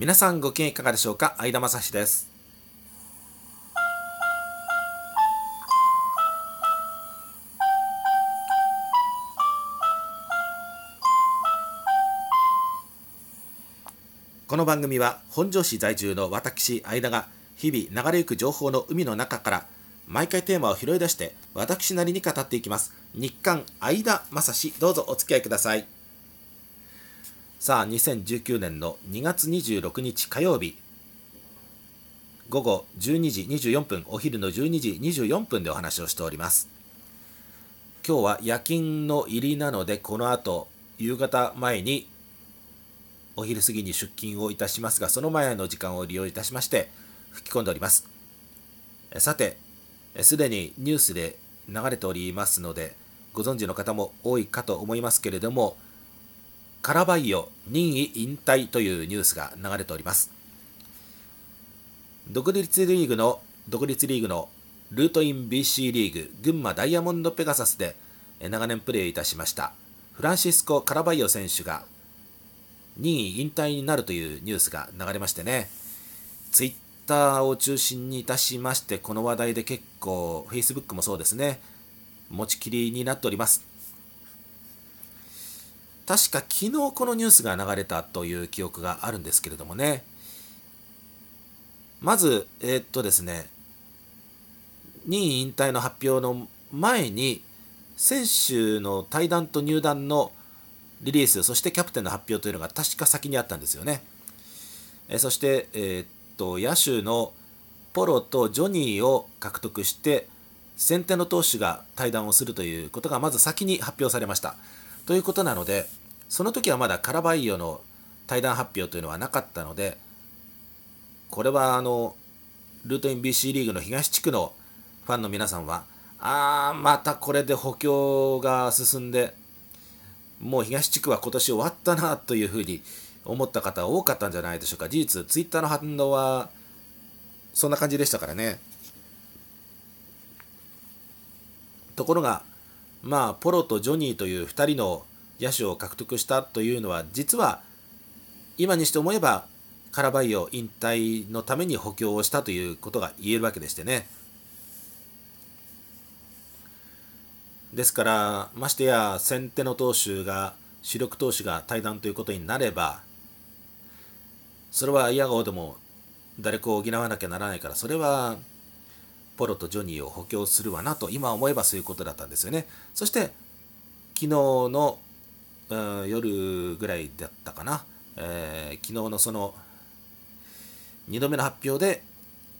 皆さんご機嫌いかがでしょうか？相田正史です。この番組は本庄市在住の私相田が日々流れゆく情報の海の中から毎回テーマを拾い出して私なりに語っていきます。日刊相田正史どうぞお付き合いください。さあ2019年の2月26日火曜日。午後12時24分お昼の12時24分でお話をしております。今日は夜勤の入りなのでこの後夕方前にお昼過ぎに出勤をいたしますがその前の時間を利用いたしまして吹き込んでおります。さてすでにニュースで流れておりますのでご存知の方も多いかと思いますけれどもカラバイオ任意引退というニュースが流れております。独立リーグの独立リーグのルートイン BC リーグ群馬ダイヤモンドペガサスで長年プレーいたしましたフランシスコ・カラバイオ選手が任意引退になるというニュースが流れましてね。ツイッターを中心にいたしましてこの話題で結構 Facebook もそうですね持ちきりになっております。確か昨日このニュースが流れたという記憶があるんですけれどもね。まずえー、っとですね。任意引退の発表の前に選手の対談と入団のリリースそしてキャプテンの発表というのが確か先にあったんですよね。えそして、えー、っと野手のポロとジョニーを獲得して先手の投手が対談をするということがまず先に発表されました。ということなのでその時はまだカラバイオの対談発表というのはなかったのでこれはあのルートイン BC リーグの東地区のファンの皆さんはああまたこれで補強が進んでもう東地区は今年終わったなというふうに思った方多かったんじゃないでしょうか。事実ツイッターの反応はそんな感じでしたからね。ところがまあポロとジョニーという2人の野手を獲得したというのは実は今にして思えばカラバイオ引退のために補強をしたということが言えるわけでしてね。ですからましてや先手の投手が主力投手が退団ということになればそれは嫌顔でも誰かを補わなきゃならないからそれはポロとジョニーを補強するわなと今思えばそういうことだったんですよね。そして昨日の、うん、夜ぐらいだったかな、えー、昨日のその2度目の発表で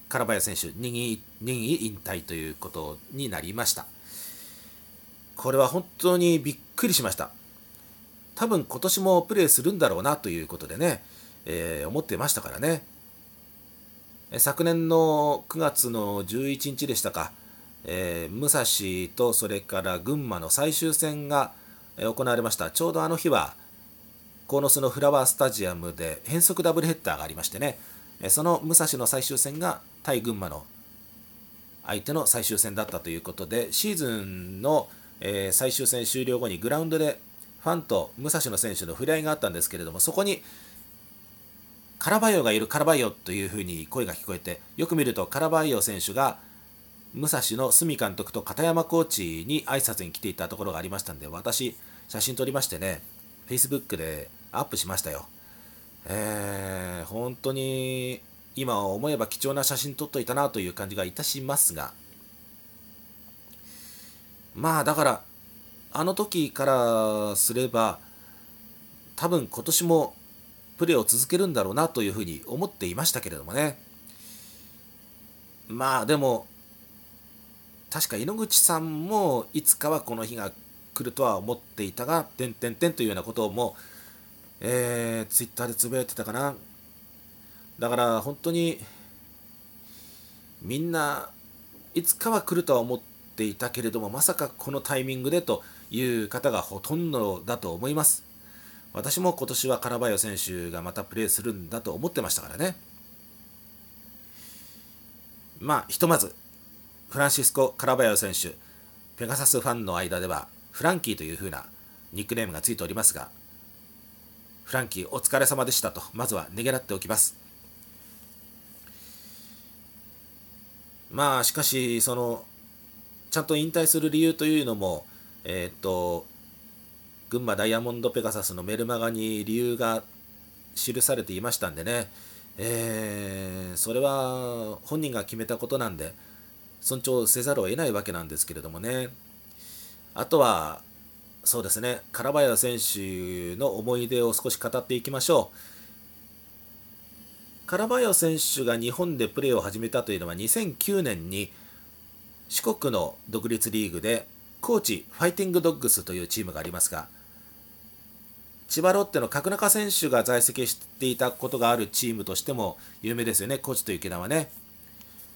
カラバヤ選手任意任意引退ということになりました。これは本当にびっくりしました。多分今年もプレーするんだろうなということでね、えー、思ってましたからね。昨年の9月の11日でしたか、えー、武蔵とそれから群馬の最終戦が行われました。ちょうどあの日は鴻巣のフラワースタジアムで変則ダブルヘッダーがありましてね。その武蔵の最終戦が対群馬の相手の最終戦だったということでシーズンの最終戦終了後にグラウンドでファンと武蔵の選手の触れ合いがあったんですけれどもそこにカラバイオがいるカラバイオというふうに声が聞こえてよく見るとカラバイオ選手が武蔵の角監督と片山コーチに挨拶に来ていたところがありましたんで私写真撮りましてね Facebook でアップしましたよ。えー、本当に今思えば貴重な写真撮っといたなという感じがいたしますがまあだからあの時からすれば多分今年もプレーを続けるんだろうなというふうに思っていましたけれどもね。まあでも確か井ノ口さんもいつかはこの日が来るとは思っていたが「てんてんてん」というようなこともえー、ツイッターでつぶやいてたかなだから本当にみんないつかは来るとは思っていたけれどもまさかこのタイミングでという方がほとんどだと思います私も今年はカラバイオ選手がまたプレーするんだと思ってましたからね。まあ、ひとまず、フランシスコ・カラバイオ選手、ペガサスファンの間では、フランキーという風なニックネームがついておりますが、フランキーお疲れ様でしたとまずはねげらっておきます。まあしかしそのちゃんと引退する理由というのもえっ、と群馬ダイヤモンドペガサスのメルマガに理由が記されていましたんでね、えー、それは本人が決めたことなんで尊重せざるを得ないわけなんですけれどもね。あとはそうですねカラバヤ選手の思い出を少し語っていきましょうカラバヤ選手が日本でプレーを始めたというのは2009年に四国の独立リーグで高知ファイティングドッグスというチームがありますが千葉ロッテの角中選手が在籍していたことがあるチームとしても有名ですよね、高知と池田はね。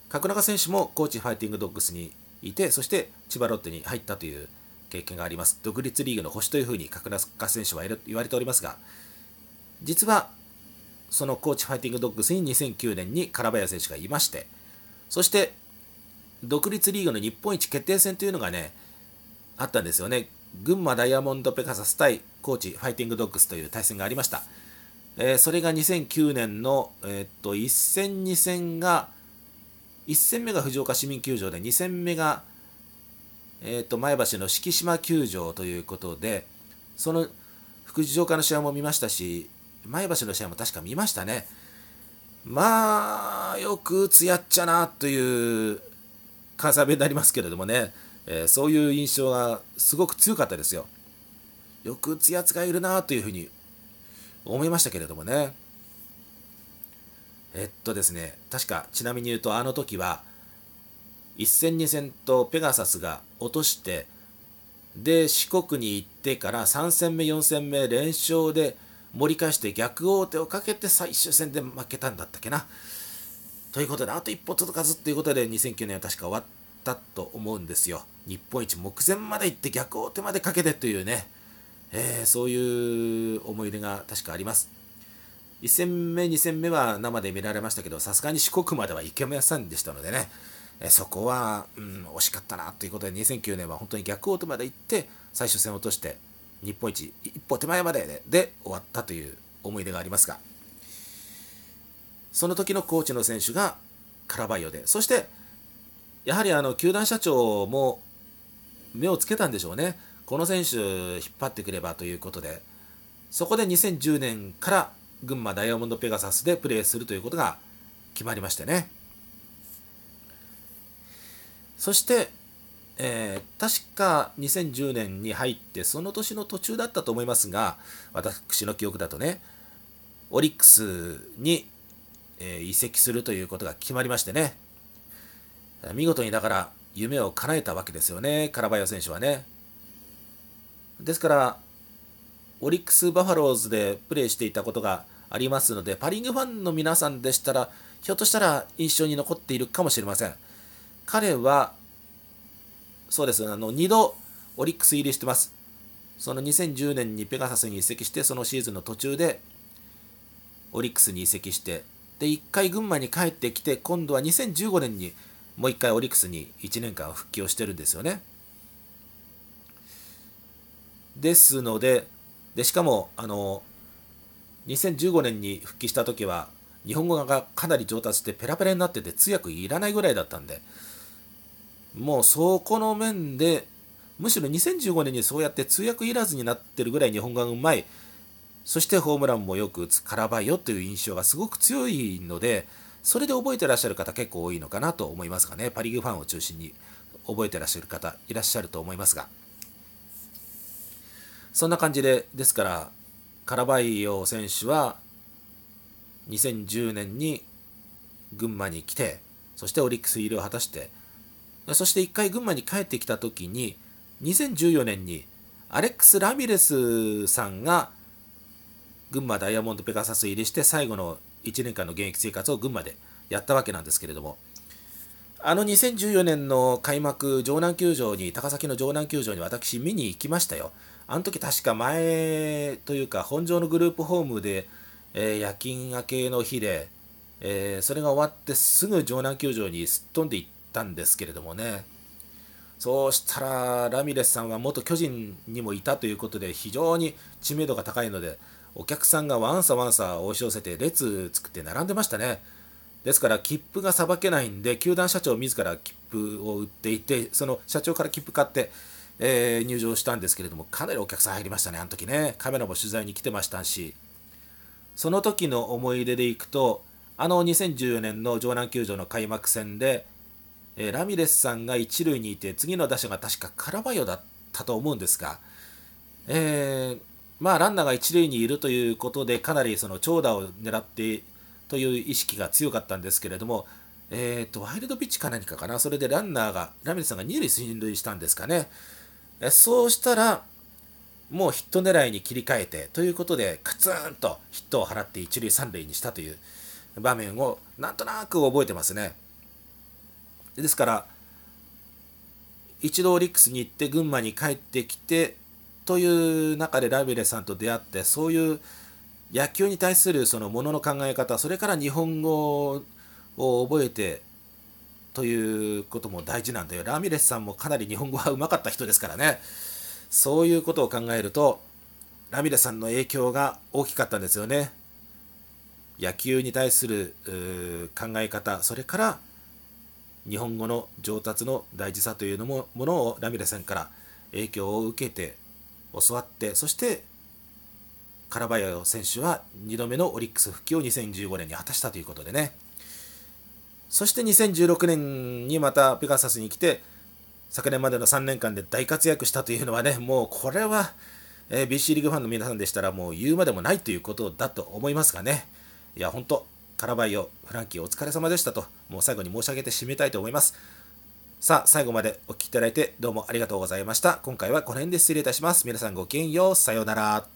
角中選手も高知ファイティングドッグスにいて、そして千葉ロッテに入ったという経験があります。独立リーグの星というふうに角中選手は言われておりますが、実はその高知ファイティングドッグスに2009年に唐林選手がいまして、そして独立リーグの日本一決定戦というのがね、あったんですよね。群馬ダイヤモンドペガサス対高知ファイティングドッグスという対戦がありました。えー、それが2009年の、えー、っと1戦、2戦が、1戦目が藤岡市民球場で、2戦目が、えー、っと前橋の敷島球場ということで、その藤岡の試合も見ましたし、前橋の試合も確か見ましたね。まあ、よく打つやっちゃなという関西弁になりますけれどもね。えー、そういう印象がすごく強かったですよ。よく打つやつがいるなというふうに思いましたけれどもね。えっとですね、確かちなみに言うとあの時は1戦2戦とペガサスが落としてで四国に行ってから3戦目4戦目連勝で盛り返して逆王手をかけて最終戦で負けたんだったっけな。ということであと一歩届かずということで2009年は確か終わったと思うんですよ。日本一目前まで行って逆王手までかけてというね、えー、そういう思い出が確かあります。1戦目、2戦目は生で見られましたけど、さすがに四国までは行けませんでしたのでね、え、そこは、うん、惜しかったなということで、2009年は本当に逆王手まで行って、最終戦を落として、日本一一歩手前まででで終わったという思い出がありますが、その時のコーチの選手がカラバイオで、そしてやはりあの球団社長も目をつけたんでしょうね。この選手引っ張ってくればということで、そこで2010年から群馬ダイヤモンドペガサスでプレーするということが決まりましてね。そして、えー、確か2010年に入って、その年の途中だったと思いますが、私の記憶だとね、オリックスに、えー、移籍するということが決まりましてね、見事にだから夢を叶えたわけですよね、カラバヨ選手はね。ですから、オリックス・バファローズでプレーしていたことがありますので、パ・リーグファンの皆さんでしたら、ひょっとしたら印象に残っているかもしれません。彼は、そうです、あの2度オリックス入りしてます。その2010年にペガサスに移籍して、そのシーズンの途中でオリックスに移籍して、で、1回群馬に帰ってきて、今度は2015年にもう一回オリックスに1年間復帰をしてるんですよね。ですので、でしかもあの2015年に復帰した時は日本語がかなり上達してペラペラになってて通訳いらないぐらいだったんでもうそこの面でむしろ2015年にそうやって通訳いらずになってるぐらい日本語がうまい。そしてホームランもよく打つカラバイヨという印象がすごく強いのでそれで覚えてらっしゃる方結構多いのかなと思いますがね、パ・リーグファンを中心に覚えてらっしゃる方いらっしゃると思いますが、そんな感じで、ですから、カラバイオ選手は2010年に群馬に来て、そしてオリックス入りを果たして、そして1回群馬に帰ってきた時に、2014年にアレックス・ラミレスさんが群馬ダイヤモンドペガサス入りして最後の1年間の現役生活を群馬でやったわけなんですけれども、あの2014年の開幕、城南球場に、高崎の城南球場に私見に行きましたよ。あの時確か前というか、本場のグループホームで、えー、夜勤明けの日で、えー、それが終わってすぐ城南球場にすっ飛んで行ったんですけれどもね、そうしたらラミレスさんは元巨人にもいたということで非常に知名度が高いのでお客さんがワンサワンサ押し寄せて列作って並んでましたね。ですから切符がさばけないんで球団社長自ら切符を売っていてその社長から切符買って、えー、入場したんですけれどもかなりお客さん入りましたねあの時ね。カメラも取材に来てましたし。その時の思い出でいくとあの2014年の城南球場の開幕戦で、えー、ラミレスさんが一塁にいて次の打者が確かカラバヨだったと思うんですが、えー、まあランナーが一塁にいるということでかなりその長打を狙ってという意識が強かったんですけれども、えーと、ワイルドピッチか何かかな、それでランナーが、ラミレスさんが2塁進塁したんですかね。えそうしたら、もうヒット狙いに切り替えて、ということで、カツンとヒットを払って一塁三塁にしたという場面を、なんとなく覚えてますね。ですから、一度オリックスに行って群馬に帰ってきてという中でラビレさんと出会ってそういう野球に対するそのものの考え方それから日本語を覚えてということも大事なんだよ。ラミレスさんもかなり日本語はうまかった人ですからね。そういうことを考えるとラミレスさんの影響が大きかったんですよね。野球に対する考え方それから日本語の上達の大事さというのもものをラミレさんから影響を受けて教わってそしてカラバヤ選手は2度目のオリックス復帰を2015年に果たしたということでね。そして2016年にまたペガサスに来て昨年までの3年間で大活躍したというのはねもうこれは、えー、BC リーグファンの皆さんでしたらもう言うまでもないということだと思いますがね。いや本当カラバイオフランキーお疲れ様でしたともう最後に申し上げて締めたいと思います。さあ最後までお聴きいただいてどうもありがとうございました。今回はこの辺で失礼いたします。皆さんごきげんよう。さようなら。